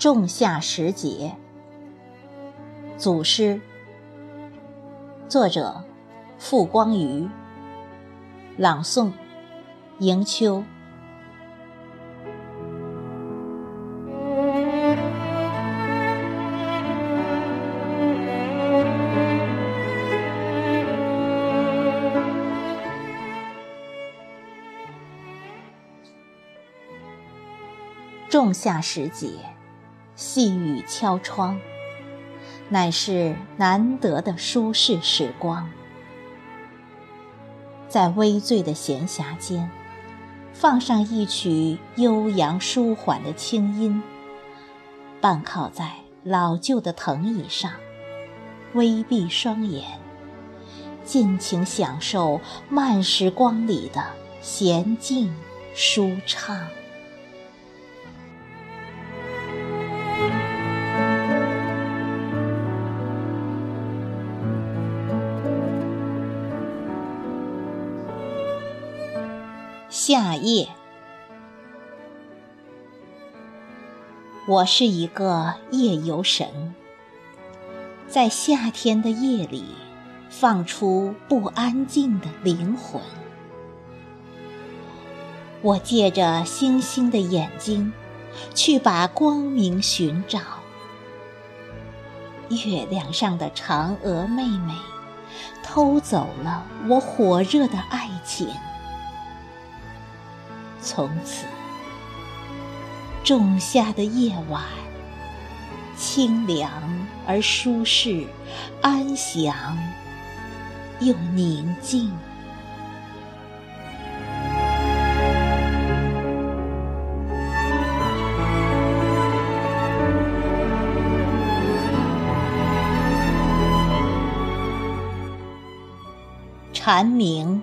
仲夏时节，祖师，作者：傅光瑜，朗诵：迎秋。仲夏时节，细雨敲窗，乃是难得的舒适时光。在微醉的闲暇间，放上一曲悠扬舒缓的清音，半靠在老旧的藤椅上，微闭双眼，尽情享受慢时光里的娴静舒畅。夏夜，我是一个夜游神，在夏天的夜里放出不安静的灵魂。我借着星星的眼睛，去把光明寻找。月亮上的嫦娥妹妹，偷走了我火热的爱情。从此，仲夏的夜晚，清凉而舒适，安详又宁静。蝉鸣。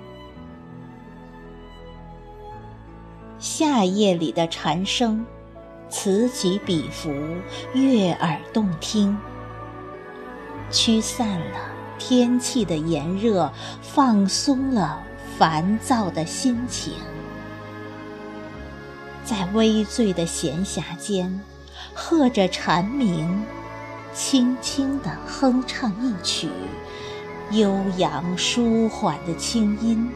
夏夜里的蝉声，此起彼伏，悦耳动听，驱散了天气的炎热，放松了烦躁的心情。在微醉的闲暇间，和着蝉鸣，轻轻地哼唱一曲悠扬舒缓的清音，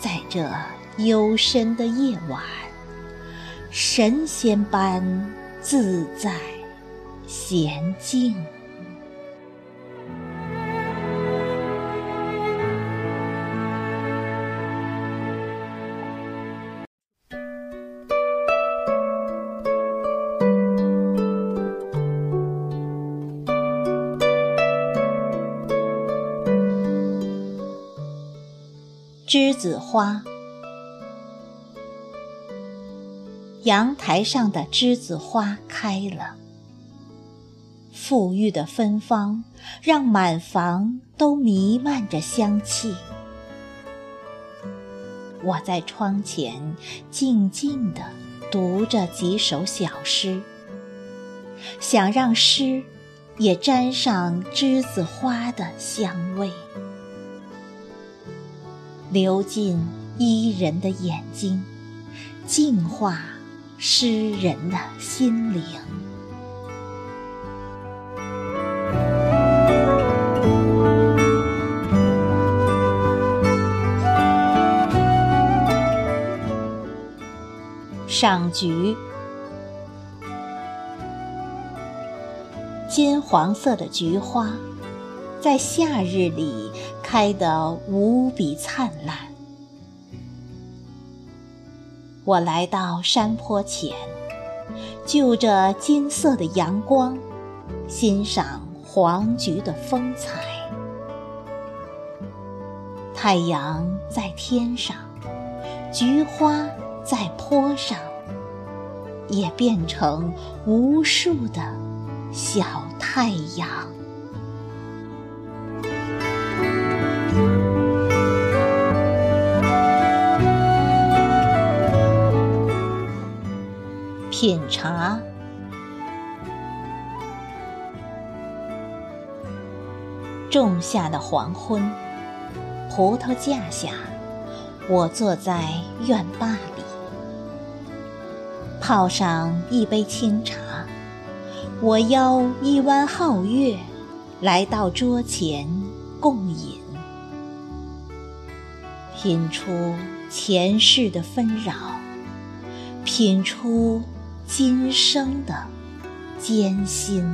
在这。幽深的夜晚，神仙般自在娴静。栀子花。阳台上的栀子花开了，馥郁的芬芳让满房都弥漫着香气。我在窗前静静地读着几首小诗，想让诗也沾上栀子花的香味，流进伊人的眼睛，净化。诗人的心灵。赏菊，金黄色的菊花，在夏日里开得无比灿烂。我来到山坡前，就着金色的阳光，欣赏黄菊的风采。太阳在天上，菊花在坡上，也变成无数的小太阳。品茶，仲夏的黄昏，葡萄架下，我坐在院坝里，泡上一杯清茶，我邀一弯皓月，来到桌前共饮，品出前世的纷扰，品出今生的艰辛。